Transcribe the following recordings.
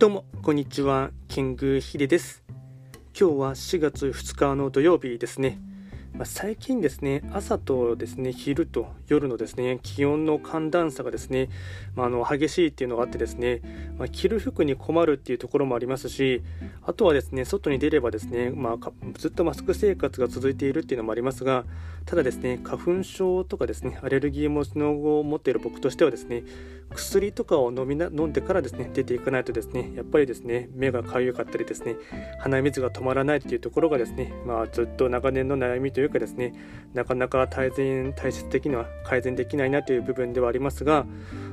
どうも、こんにちは。キングヒデです。今日は4月2日の土曜日ですね。まあ、最近ですね、朝とですね、昼と夜のですね、気温の寒暖差がですね、まあ、あの激しいっていうのがあってですね、まあ、着る服に困るっていうところもありますし、あとはですね、外に出ればですね、まあ、ずっとマスク生活が続いているっていうのもありますが、ただですね、花粉症とかですね、アレルギー持ちのを持っている僕としてはですね、薬とかを飲みな飲んでからですね、出ていかないとですね、やっぱりですね、目がかゆかったりですね、鼻水が止まらないっていうところがですね、まあ、ずっと長年の悩みというかですね、なかなか大善体質的には改善できないなという部分ではありますが、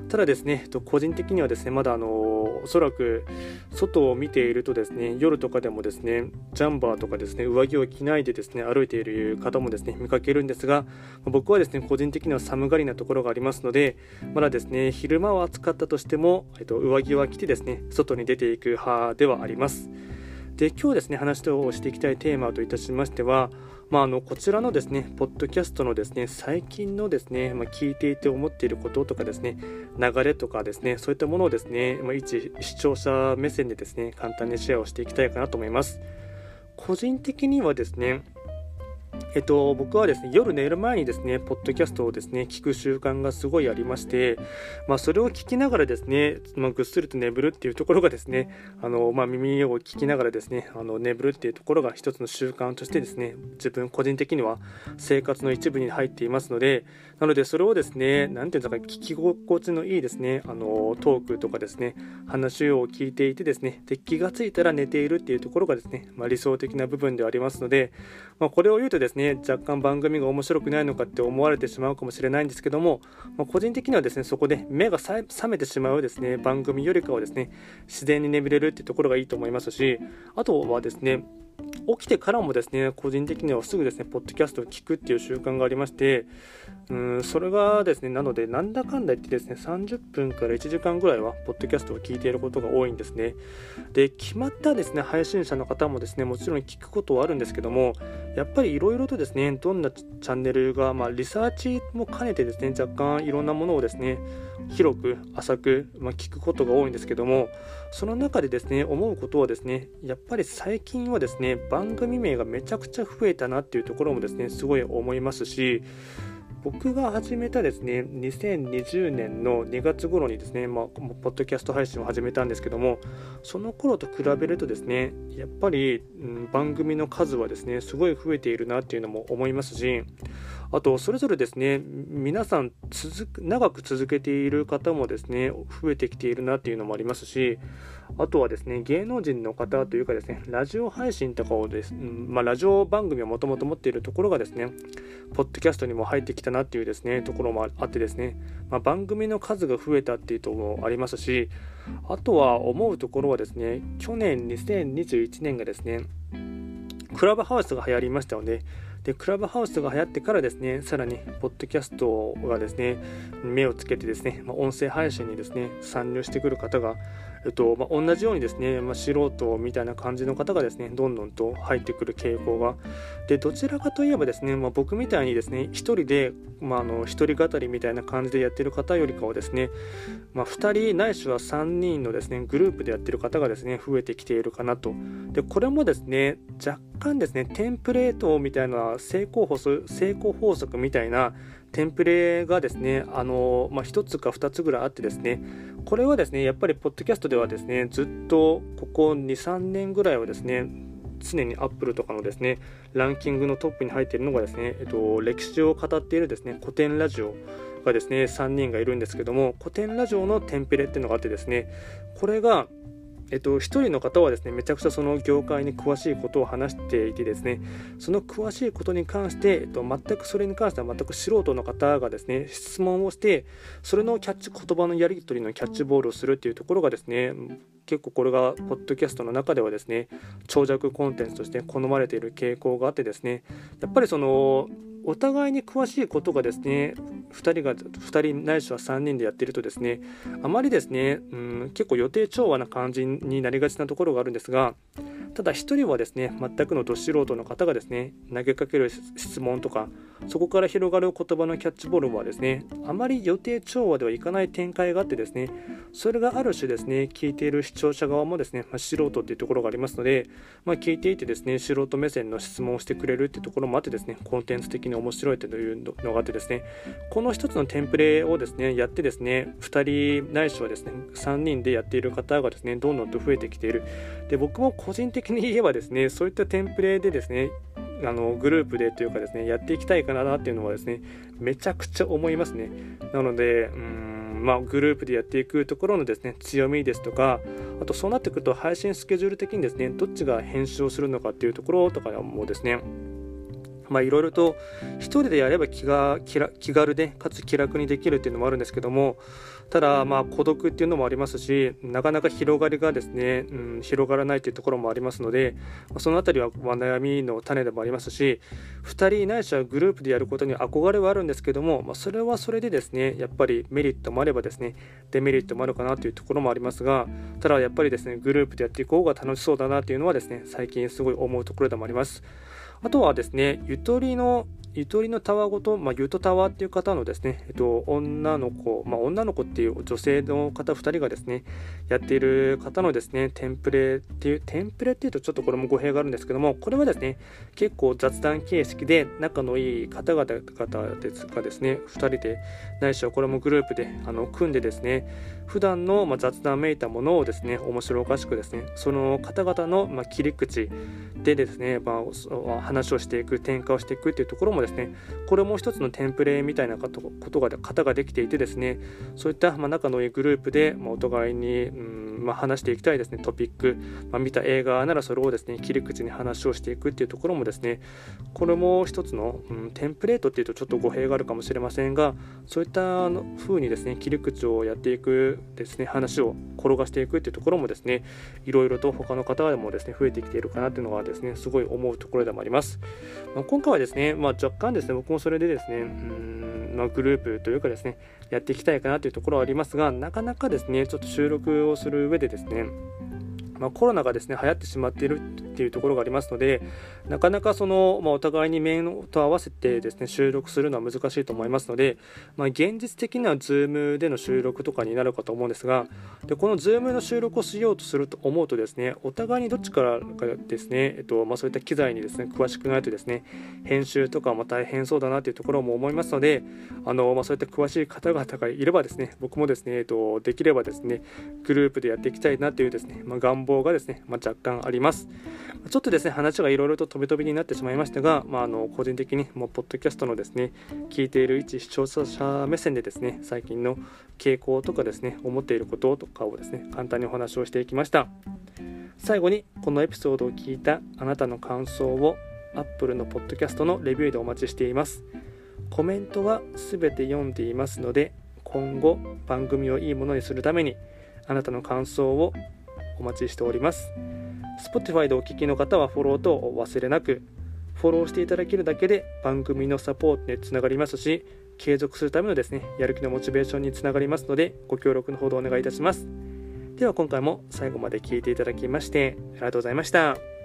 ただですね、個人的にはですね、まだあのおそらく外を見ているとですね、夜とかでもですね、ジャンバーとかですね、上着を着ないでですね、歩いている方もですね、見かけるんですが、僕はですね、個人的には寒がりなところがありますので、まだですね、昼間は暑かったとしても、えっと、上着は着てですね、外に出ていく派ではあります。で、今日ですね、話をしていきたいテーマといたしましては、まあ、あのこちらのですね、ポッドキャストのですね、最近のですね、まあ、聞いていて思っていることとかですね、流れとかですね、そういったものをですね、まあ、一視聴者目線でですね、簡単にシェアをしていきたいかなと思います。個人的にはですね、えっと、僕はですね、夜寝る前にですね、ポッドキャストをですね、聞く習慣がすごいありまして、まあ、それを聞きながらですね、まあ、ぐっすりと眠るっていうところがですね、あの、まあ、耳を聞きながらですね、あの、眠るっていうところが一つの習慣としてですね、自分個人的には生活の一部に入っていますので、なので、それをですね、なんていうんですか、聞き心地のいいですね、あの、トークとかですね、話を聞いていてですね、で、気がついたら寝ているっていうところがですね、まあ、理想的な部分ではありますので、まあ、これを言うとですね、ね若干番組が面白くないのかって思われてしまうかもしれないんですけども、まあ、個人的にはですねそこで目が覚めてしまうですね番組よりかはですね自然に眠れるっていうところがいいと思いますしあとはですね起きてからもですね、個人的にはすぐですね、ポッドキャストを聞くっていう習慣がありまして、うん、それがですね、なので、なんだかんだ言ってですね、30分から1時間ぐらいは、ポッドキャストを聞いていることが多いんですね。で、決まったですね、配信者の方もですね、もちろん聞くことはあるんですけども、やっぱりいろいろとですね、どんなチャンネルが、まあ、リサーチも兼ねてですね、若干いろんなものをですね、広く浅く、まあ、聞くことが多いんですけどもその中でですね思うことはですねやっぱり最近はですね番組名がめちゃくちゃ増えたなっていうところもですねすごい思いますし僕が始めたですね2020年の2月頃にですね、まあ、ポッドキャスト配信を始めたんですけどもその頃と比べるとですねやっぱり、うん、番組の数はですねすごい増えているなっていうのも思いますしあと、それぞれですね、皆さん続く、長く続けている方もですね、増えてきているなっていうのもありますし、あとはですね、芸能人の方というかですね、ラジオ配信とかをです、まあ、ラジオ番組をもともと持っているところがですね、ポッドキャストにも入ってきたなっていうですね、ところもあってですね、まあ、番組の数が増えたっていうところもありますし、あとは思うところはですね、去年2021年がですね、クラブハウスが流行りましたので、で、クラブハウスが流行ってからですね、さらに、ポッドキャストがですね、目をつけてですね、まあ、音声配信にですね、参入してくる方がえっとまあ、同じようにですね、まあ、素人みたいな感じの方がですねどんどんと入ってくる傾向が。でどちらかといえばですね、まあ、僕みたいにですね1人で、まあ、あの一人語りみたいな感じでやってる方よりかはですね、まあ、2人ないしは3人のですねグループでやってる方がですね増えてきているかなと。でこれもですね若干ですねテンプレートみたいな成功法則成功法則みたいなテンプレがですね、あのまあ、1つか2つぐらいあってですね、これはですね、やっぱりポッドキャストではですね、ずっとここ2、3年ぐらいはですね、常にアップルとかのですね、ランキングのトップに入っているのがですね、えっと、歴史を語っているですね、古典ラジオがですね、3人がいるんですけども、古典ラジオのテンプレっていうのがあってですね、これが、えっと、一人の方はですね、めちゃくちゃその業界に詳しいことを話していてですね、その詳しいことに関して、えっと、全くそれに関しては全く素人の方がですね、質問をして、それのキャッチ、言葉のやり取りのキャッチボールをするっていうところがですね、結構これが、ポッドキャストの中ではですね、長尺コンテンツとして好まれている傾向があってですね、やっぱりその、お互いに詳しいことがですね2人が2人ないしは3人でやってるとですねあまりですね、うん、結構予定調和な感じになりがちなところがあるんですがただ1人はですね全くのど素人の方がですね投げかける質問とかそこから広がる言葉のキャッチボールはですねあまり予定調和ではいかない展開があってですねそれがある種ですね聞いている視聴者側もですね、まあ、素人っていうところがありますので、まあ、聞いていてですね素人目線の質問をしてくれるっていうところもあってですねコンテンツ的に面白いというのがあってですねこの一つのテンプレをですねやってですね2人ないしはですね3人でやっている方がですねどんどんと増えてきている。で僕も個人的に言えばですねそういったテンプレでですねあのグループでというかですねやっていきたいかなっていうのはですねめちゃくちゃ思いますね。なのでうんまあグループでやっていくところのですね強みですとかあとそうなってくると配信スケジュール的にですねどっちが編集をするのかっていうところとかもですねまあいろいろと1人でやれば気が気軽でかつ気楽にできるっていうのもあるんですけどもただまあ孤独っていうのもありますしなかなか広がりがですね、うん、広がらないというところもありますのでその辺りは悩みの種でもありますし2人いないしはグループでやることに憧れはあるんですけども、まあ、それはそれでですねやっぱりメリットもあればですねデメリットもあるかなというところもありますがただやっぱりですねグループでやっていこうが楽しそうだなというのはですね最近すごい思うところでもあります。あとはですね、ゆとりのゆとりのタワごと、まあ、ゆとタワーっていう方のですね、えっと、女の子、まあ、女の子っていう女性の方2人がですね、やっている方のですね、テンプレっていう、テンプレっていうとちょっとこれも語弊があるんですけども、これはですね、結構雑談形式で仲のいい方々ですがですね、2人で、ないしはこれもグループであの組んでですね、普段のま雑談めいたものをですね、面白おかしくですね、その方々のま切り口でですね、まあ、話をしていく、転化をしていくっていうところもですねこれも一つのテンプレみたいなことが型ができていてですね。そういったま仲のいいグループで、まお互いに、うんまあ、話していきたいですね。トピック、まあ、見た映画ならそれをですね切り口に話をしていくっていうところもですねこれも一つの、うん、テンプレートっていうとちょっと語弊があるかもしれませんがそういった風にですね切り口をやっていくですね話を転がしていくっていうところもですねいろいろと他の方でもですね増えてきているかなっていうのがですねすごい思うところでもあります、まあ、今回はですね、まあ、若干ですね僕もそれでですねうんまあ、グループというかですねやっていきたいかなというところはありますがなかなかですねちょっと収録をする上でですねまあ、コロナがですね流行ってしまっているっていうところがありますのでなかなかその、まあ、お互いに面と合わせてですね収録するのは難しいと思いますので、まあ、現実的には Zoom での収録とかになるかと思うんですがでこの Zoom の収録をしようとすると思うとですねお互いにどっちからかですね、えっとまあ、そういった機材にですね詳しくないとですね編集とかも大変そうだなというところも思いますのであの、まあ、そういった詳しい方々がいればですね僕もですね、えっと、できればですねグループでやっていきたいなというですね、まあ、願望がですね、まあ、若干あります。ちょっとですね、話がいろいろと飛び飛びになってしまいましたが、まあ、あの個人的にもうポッドキャストのですね、聞いている一視聴者目線でですね、最近の傾向とかですね、思っていることとかをですね、簡単にお話をしていきました。最後に、このエピソードを聞いたあなたの感想を Apple のポッドキャストのレビューでお待ちしています。コメントは全て読んでいますので、今後番組をいいものにするためにあなたの感想をお待ちしております Spotify でお聞きの方はフォローとお忘れなくフォローしていただけるだけで番組のサポートにつながりますし継続するためのですねやる気のモチベーションにつながりますのでご協力のほどお願いいたしますでは今回も最後まで聴いていただきましてありがとうございました。